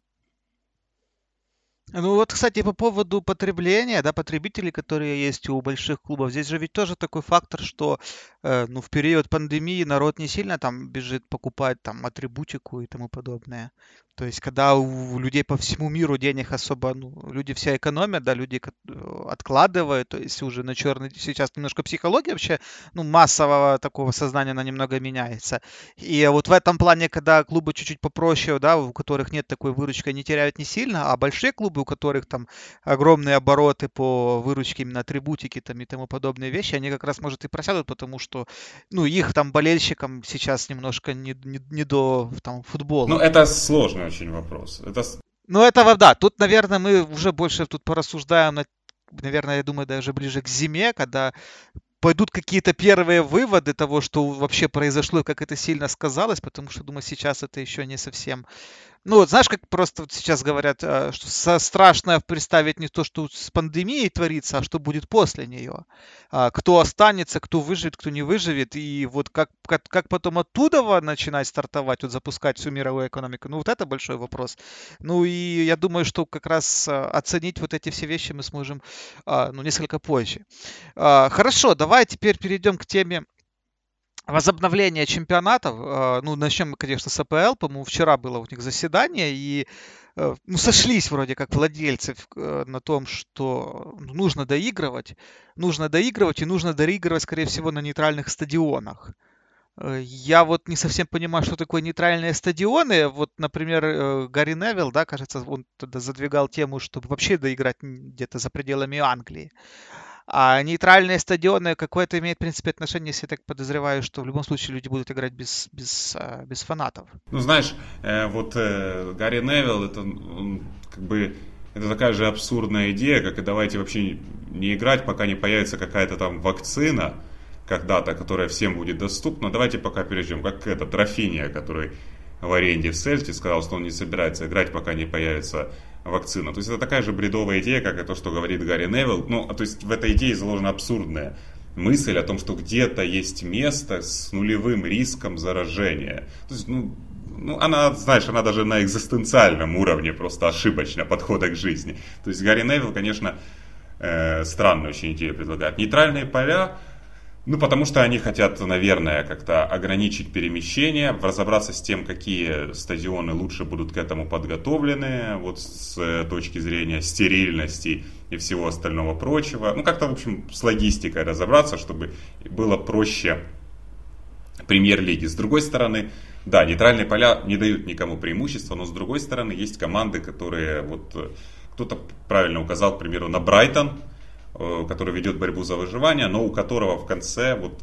Speaker 1: Ну вот, кстати, по поводу потребления, да, потребителей, которые есть у больших клубов, здесь же ведь тоже такой фактор, что э, ну, в период пандемии народ не сильно там бежит покупать там атрибутику и тому подобное. То есть, когда у людей по всему миру денег особо, ну, люди все экономят, да, люди э, откладывают, то есть уже на черный, сейчас немножко психология вообще, ну, массового такого сознания, она немного меняется. И вот в этом плане, когда клубы чуть-чуть попроще, да, у которых нет такой выручки, они теряют не сильно, а большие клубы, у которых там огромные обороты по выручке именно атрибутики там и тому подобные вещи, они как раз, может, и просядут, потому что, ну, их там болельщикам сейчас немножко не, не, не до там футбола.
Speaker 2: Ну, это сложно очень вопрос. Это...
Speaker 1: Ну, это да. Тут, наверное, мы уже больше тут порассуждаем, на, наверное, я думаю, даже ближе к зиме, когда пойдут какие-то первые выводы того, что вообще произошло и как это сильно сказалось, потому что, думаю, сейчас это еще не совсем ну, вот знаешь, как просто вот сейчас говорят, э, что страшно представить не то, что с пандемией творится, а что будет после нее. А, кто останется, кто выживет, кто не выживет. И вот как, как, как потом оттуда начинать стартовать, вот запускать всю мировую экономику, ну, вот это большой вопрос. Ну, и я думаю, что как раз э, оценить вот эти все вещи мы сможем, а, ну, несколько позже. А, хорошо, давай теперь перейдем к теме возобновление чемпионатов, э, ну, начнем мы, конечно, с АПЛ, по-моему, вчера было у них заседание, и э, ну, сошлись вроде как владельцы э, на том, что нужно доигрывать, нужно доигрывать, и нужно доигрывать, скорее всего, на нейтральных стадионах. Я вот не совсем понимаю, что такое нейтральные стадионы. Вот, например, Гарри Невилл, да, кажется, он тогда задвигал тему, чтобы вообще доиграть где-то за пределами Англии. А нейтральные стадионы какое-то имеет, в принципе, отношение, если я так подозреваю, что в любом случае люди будут играть без, без, а, без фанатов.
Speaker 2: Ну, знаешь, э, вот э, Гарри Невилл, это он, как бы это такая же абсурдная идея, как и давайте вообще не играть, пока не появится какая-то там вакцина когда-то, которая всем будет доступна. Давайте пока перейдем, как это, Трофиния, который в аренде в Сельте сказал, что он не собирается играть, пока не появится вакцина. То есть это такая же бредовая идея, как и то, что говорит Гарри Невилл. Ну, то есть в этой идее заложена абсурдная мысль о том, что где-то есть место с нулевым риском заражения. То есть, ну, ну, она, знаешь, она даже на экзистенциальном уровне просто ошибочно подхода к жизни. То есть Гарри Невилл, конечно, э, странную очень идею предлагает. Нейтральные поля ну, потому что они хотят, наверное, как-то ограничить перемещение, разобраться с тем, какие стадионы лучше будут к этому подготовлены, вот с э, точки зрения стерильности и всего остального прочего. Ну, как-то, в общем, с логистикой разобраться, чтобы было проще премьер-лиги. С другой стороны, да, нейтральные поля не дают никому преимущества, но с другой стороны, есть команды, которые, вот э, кто-то правильно указал, к примеру, на Брайтон, который ведет борьбу за выживание, но у которого в конце, вот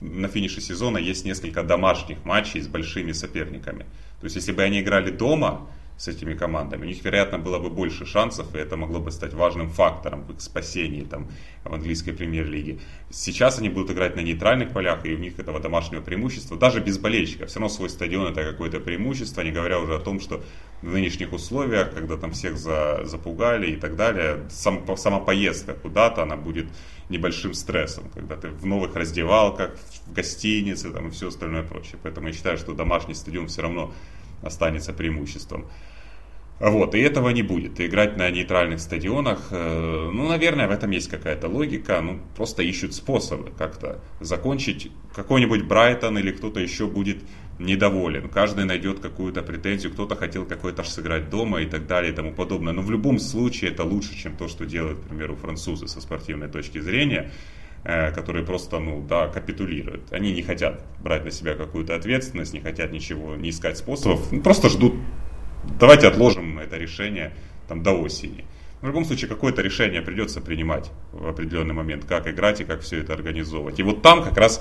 Speaker 2: на финише сезона есть несколько домашних матчей с большими соперниками. То есть, если бы они играли дома, с этими командами, у них, вероятно, было бы больше шансов, и это могло бы стать важным фактором в их спасении там, в английской премьер-лиге. Сейчас они будут играть на нейтральных полях, и у них этого домашнего преимущества, даже без болельщиков. Все равно свой стадион это какое-то преимущество, не говоря уже о том, что в нынешних условиях, когда там всех за, запугали и так далее, сам, сама поездка куда-то, она будет небольшим стрессом, когда ты в новых раздевалках, в гостинице там, и все остальное прочее. Поэтому я считаю, что домашний стадион все равно останется преимуществом. Вот, и этого не будет. играть на нейтральных стадионах, э, ну, наверное, в этом есть какая-то логика. Ну, просто ищут способы как-то закончить. Какой-нибудь Брайтон или кто-то еще будет недоволен. Каждый найдет какую-то претензию, кто-то хотел какой-то сыграть дома и так далее и тому подобное. Но в любом случае это лучше, чем то, что делают, к примеру, французы со спортивной точки зрения которые просто, ну, да, капитулируют. Они не хотят брать на себя какую-то ответственность, не хотят ничего, не искать способов, ну, просто ждут давайте отложим это решение там, до осени. В любом случае, какое-то решение придется принимать в определенный момент, как играть и как все это организовывать. И вот там как раз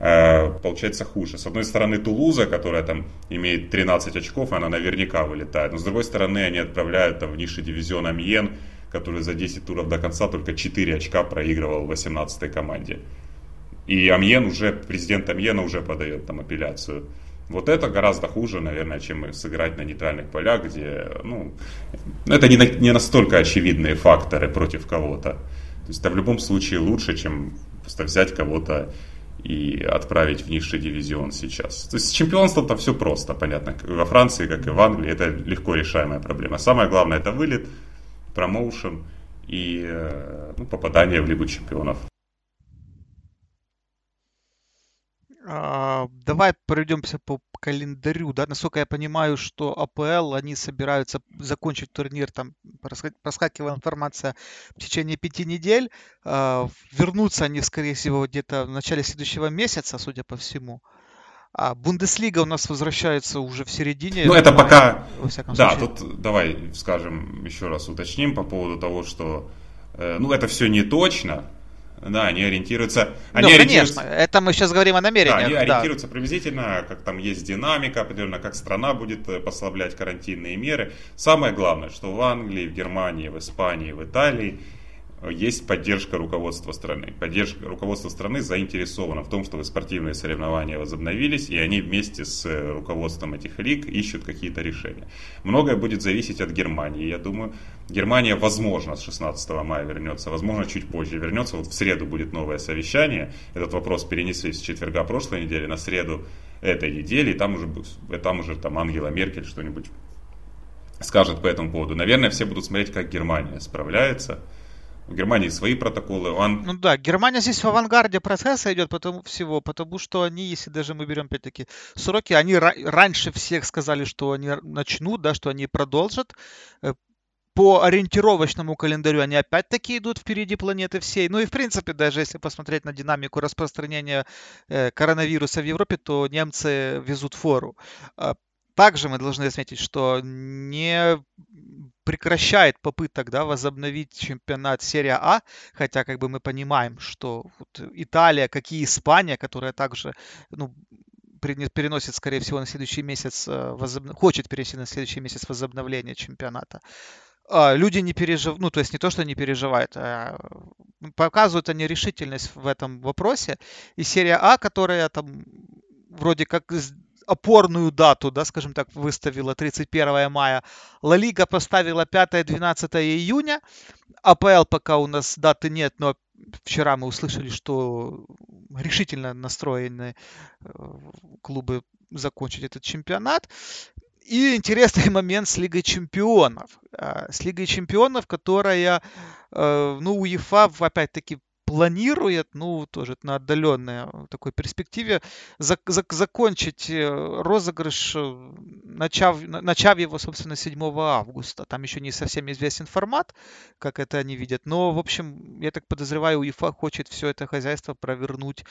Speaker 2: э, получается хуже. С одной стороны, Тулуза, которая там имеет 13 очков, она наверняка вылетает. Но с другой стороны, они отправляют там в низший дивизион Амьен, который за 10 туров до конца только 4 очка проигрывал 18-й команде. И Амьен уже, президент Амьена уже подает там апелляцию. Вот это гораздо хуже, наверное, чем сыграть на нейтральных полях, где, ну, это не, не настолько очевидные факторы против кого-то. То есть это в любом случае лучше, чем просто взять кого-то и отправить в низший дивизион сейчас. То есть с чемпионством-то все просто, понятно. Во Франции, как и в Англии, это легко решаемая проблема. Самое главное это вылет, промоушен и э, ну, попадание в Лигу чемпионов.
Speaker 1: А, давай пройдемся по календарю, да, насколько я понимаю, что АПЛ, они собираются закончить турнир, там проскакивала информация в течение пяти недель, а, вернутся они, скорее всего, где-то в начале следующего месяца, судя по всему. А Бундеслига у нас возвращается уже в середине.
Speaker 2: Ну, это мая, пока... Во всяком да, случае. тут давай скажем еще раз уточним по поводу того, что э, ну, это все не точно, да, они ориентируются...
Speaker 1: Ну, они конечно, это мы сейчас говорим о намерениях. Да,
Speaker 2: они ориентируются да. приблизительно, как там есть динамика определенно, как страна будет э, послаблять карантинные меры. Самое главное, что в Англии, в Германии, в Испании, в Италии есть поддержка руководства страны. Поддержка руководства страны заинтересована в том, чтобы спортивные соревнования возобновились, и они вместе с э, руководством этих лиг ищут какие-то решения. Многое будет зависеть от Германии. Я думаю, Германия, возможно, с 16 мая вернется, возможно, чуть позже вернется. Вот в среду будет новое совещание. Этот вопрос перенесли с четверга прошлой недели на среду этой недели, и там уже, там уже там Ангела Меркель что-нибудь скажет по этому поводу. Наверное, все будут смотреть, как Германия справляется. В Германии свои протоколы. Он...
Speaker 1: Ну да, Германия здесь в авангарде процесса идет потому всего, потому что они, если даже мы берем опять-таки сроки, они раньше всех сказали, что они начнут, да, что они продолжат. Э, по ориентировочному календарю они опять-таки идут впереди планеты всей. Ну и в принципе, даже если посмотреть на динамику распространения э, коронавируса в Европе, то немцы везут фору. А также мы должны отметить, что не прекращает попыток да, возобновить чемпионат серия А, хотя как бы мы понимаем, что вот Италия, как и Испания, которая также ну, переносит, скорее всего, на следующий месяц, э, возобно... хочет перенести на следующий месяц возобновление чемпионата. А, люди не переживают, ну, то есть не то, что не переживают, а показывают они решительность в этом вопросе. И серия А, которая там вроде как опорную дату, да, скажем так, выставила 31 мая. Ла Лига поставила 5-12 июня. АПЛ пока у нас даты нет, но вчера мы услышали, что решительно настроены э, клубы закончить этот чемпионат. И интересный [LAUGHS] момент с Лигой Чемпионов. Э, с Лигой Чемпионов, которая, э, ну, УЕФА, опять-таки, планирует, ну, тоже на отдаленной э, такой перспективе, зак- зак- закончить э, розыгрыш, э, начав, начав его, собственно, 7 августа. Там еще не совсем известен формат, как это они видят, но, в общем, я так подозреваю, УЕФА хочет все это хозяйство провернуть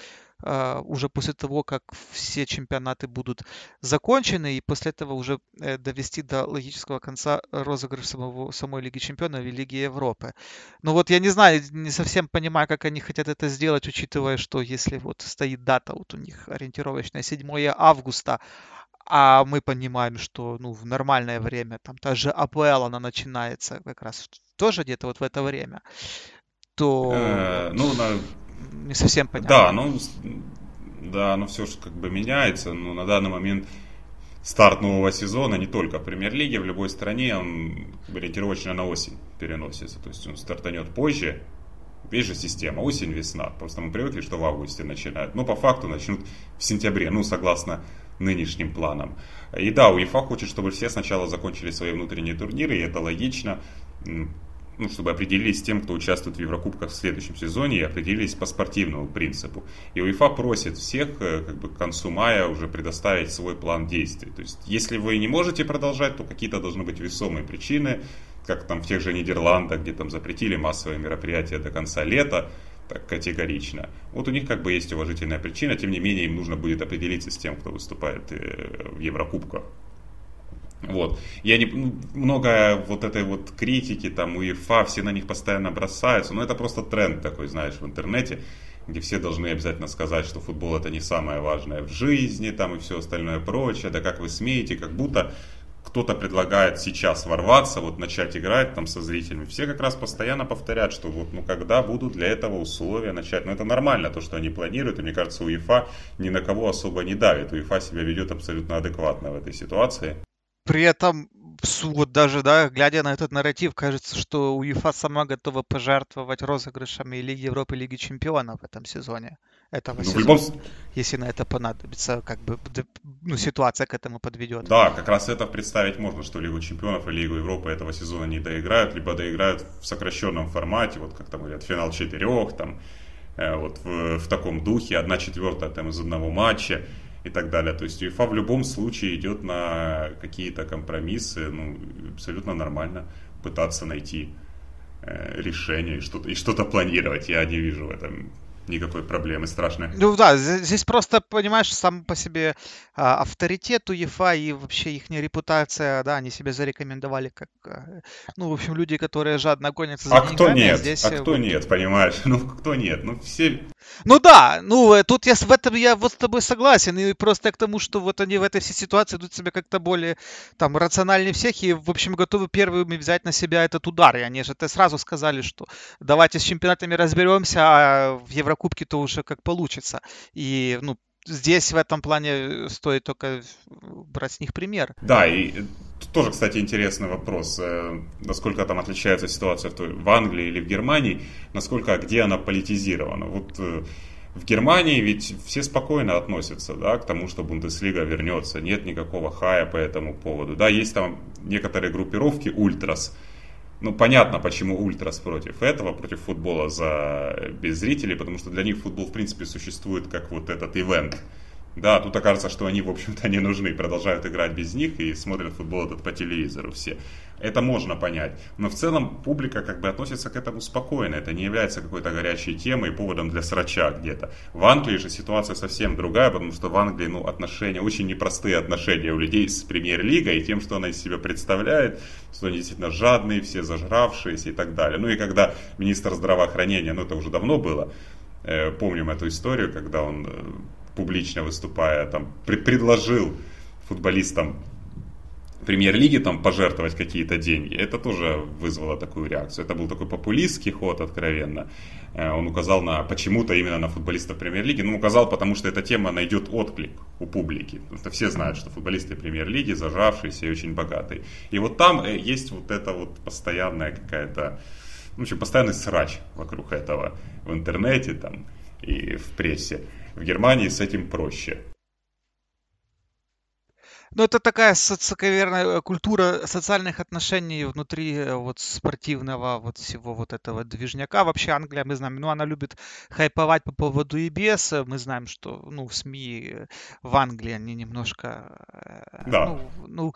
Speaker 1: uh, уже после того, как все чемпионаты будут закончены, и после этого уже uh, довести до логического конца розыгрыш самого, самой Лиги Чемпионов и Лиги Европы. Но вот я не знаю, не совсем понимаю, как они хотят это сделать, учитывая, что если вот стоит дата вот у них ориентировочная 7 августа, а мы понимаем, что ну, в нормальное время, там та же АПЛ, она начинается как раз тоже где-то вот в это время, то э, ну, на... не совсем понятно.
Speaker 2: Да, ну, да, но все же как бы меняется, но на данный момент старт нового сезона не только в премьер-лиге, в любой стране он ориентировочно на осень переносится, то есть он стартанет позже, есть же система, осень-весна. Просто мы привыкли, что в августе начинают. Но по факту начнут в сентябре, ну, согласно нынешним планам. И да, УЕФА хочет, чтобы все сначала закончили свои внутренние турниры, и это логично, ну, чтобы определились с тем, кто участвует в Еврокубках в следующем сезоне, и определились по спортивному принципу. И УЕФА просит всех э, как бы, к концу мая уже предоставить свой план действий. То есть, если вы не можете продолжать, то какие-то должны быть весомые причины, как там в тех же Нидерландах, где там запретили массовые мероприятия до конца лета, так категорично. Вот у них как бы есть уважительная причина, тем не менее им нужно будет определиться с тем, кто выступает э, в Еврокубках. Вот. Я не, ну, много вот этой вот критики, там, УЕФА, все на них постоянно бросаются, но это просто тренд такой, знаешь, в интернете, где все должны обязательно сказать, что футбол это не самое важное в жизни, там, и все остальное прочее, да как вы смеете, как будто кто-то предлагает сейчас ворваться, вот начать играть там со зрителями. Все как раз постоянно повторяют, что вот ну когда будут для этого условия начать. Но ну, это нормально, то, что они планируют. И мне кажется, УЕФА ни на кого особо не давит. УЕФА себя ведет абсолютно адекватно в этой ситуации.
Speaker 1: При этом вот даже, да, глядя на этот нарратив, кажется, что УЕФА сама готова пожертвовать розыгрышами Лиги Европы Лиги Чемпионов в этом сезоне. Этого ну, сезона, любом... если на это понадобится, как бы, ну, ситуация к этому подведет.
Speaker 2: Да, как раз это представить можно, что Лигу Чемпионов и Лигу Европы этого сезона не доиграют, либо доиграют в сокращенном формате, вот как там говорят, финал четырех, там, э, вот в, в таком духе, одна четвертая там из одного матча и так далее. То есть УЕФА в любом случае идет на какие-то компромиссы, ну, абсолютно нормально пытаться найти э, решение и что-то, и что-то планировать. Я не вижу в этом никакой проблемы страшной.
Speaker 1: Ну да, здесь просто, понимаешь, сам по себе а, авторитет УЕФА и вообще их репутация, да, они себя зарекомендовали как, а, ну, в общем, люди, которые жадно гонятся за
Speaker 2: а деньгами. Кто нет? Здесь... А кто вот... нет, понимаешь? [LAUGHS] Ну, кто нет? Ну, все...
Speaker 1: Ну да, ну, э, тут я в этом я вот с тобой согласен, и просто к тому, что вот они в этой всей ситуации идут себя как-то более, там, рациональнее всех, и, в общем, готовы первыми взять на себя этот удар, и они же это сразу сказали, что давайте с чемпионатами разберемся, а в Евро Еврокубке то уже как получится. И, ну, здесь в этом плане стоит только брать с них пример.
Speaker 2: Да, и тут тоже, кстати, интересный вопрос, э, насколько там отличается ситуация в, той, в Англии или в Германии, насколько, где она политизирована. Вот э, в Германии ведь все спокойно относятся да, к тому, что Бундеслига вернется, нет никакого хая по этому поводу. Да, есть там некоторые группировки ультрас, ну, понятно, почему ультрас против этого, против футбола за без зрителей, потому что для них футбол, в принципе, существует как вот этот ивент. Да, тут окажется, что они, в общем-то, не нужны, продолжают играть без них и смотрят футбол этот по телевизору все. Это можно понять. Но в целом публика как бы относится к этому спокойно. Это не является какой-то горячей темой, поводом для срача где-то. В Англии же ситуация совсем другая, потому что в Англии ну, отношения, очень непростые отношения у людей с премьер-лигой и тем, что она из себя представляет, что они действительно жадные, все зажравшиеся и так далее. Ну и когда министр здравоохранения, ну это уже давно было, э, помним эту историю, когда он э, публично выступая, там, предложил футболистам премьер-лиги там пожертвовать какие-то деньги, это тоже вызвало такую реакцию. Это был такой популистский ход, откровенно. Э, он указал на почему-то именно на футболистов премьер-лиги. Ну, указал, потому что эта тема найдет отклик у публики. Что все знают, что футболисты премьер-лиги зажавшиеся и очень богатые. И вот там э, есть вот эта вот постоянная какая-то, ну, в общем, постоянный срач вокруг этого в интернете там и в прессе. В Германии с этим проще.
Speaker 1: Ну, это такая, наверное, культура социальных отношений внутри э, вот спортивного вот всего вот этого движняка. Вообще Англия, мы знаем, ну, она любит хайповать по поводу EBS. Мы знаем, что, ну, СМИ в Англии, они немножко...
Speaker 2: Э, да.
Speaker 1: Ну, ну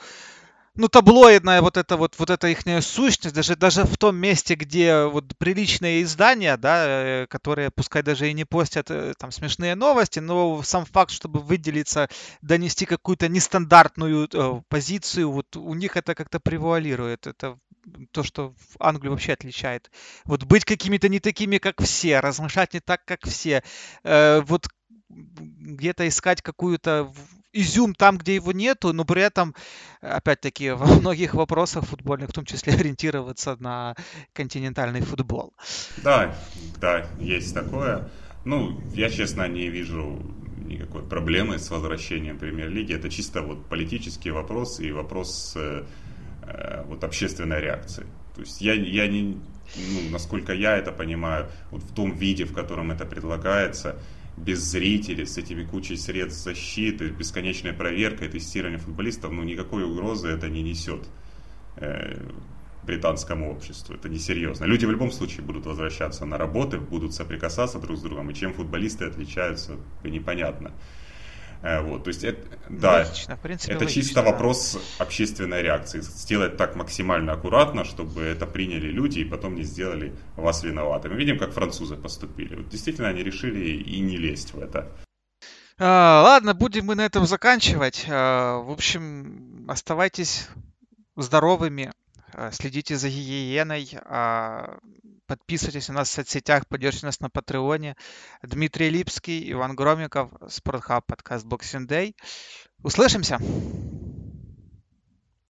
Speaker 1: ну, таблоидная вот эта вот, вот эта их сущность, даже, даже в том месте, где вот приличные издания, да, э, которые, пускай даже и не постят э, там смешные новости, но сам факт, чтобы выделиться, донести какую-то нестандартную э, позицию, вот у них это как-то превуалирует. Это то, что в Англию вообще отличает. Вот быть какими-то не такими, как все, размышлять не так, как все. Э, вот где-то искать какую-то изюм там, где его нету, но при этом, опять-таки, во [LAUGHS] многих вопросах футбольных, в том числе ориентироваться на континентальный футбол.
Speaker 2: Да, да, есть такое. Ну, я, честно, не вижу никакой проблемы с возвращением премьер-лиги. Это чисто вот политический вопрос и вопрос э, э, вот общественной реакции. То есть я, я не, ну, насколько я это понимаю, вот в том виде, в котором это предлагается, без зрителей, с этими кучей средств защиты, бесконечной проверкой, тестирования футболистов, ну никакой угрозы это не несет э, британскому обществу. Это несерьезно. Люди в любом случае будут возвращаться на работы, будут соприкасаться друг с другом, и чем футболисты отличаются, непонятно. Э, вот, то есть это, да, логично, в принципе, это логично, чисто да. вопрос общественной реакции. Сделать так максимально аккуратно, чтобы это приняли люди и потом не сделали вас виноватым. Мы видим, как французы поступили. Вот действительно они решили и не лезть в это.
Speaker 1: А, ладно, будем мы на этом заканчивать. А, в общем, оставайтесь здоровыми, а, следите за гигиеной, а, Подписывайтесь на нас в соцсетях, поддержите нас на Патреоне. Дмитрий Липский, Иван Громиков, Спортхаб, подкаст Boxing Day. Услышимся!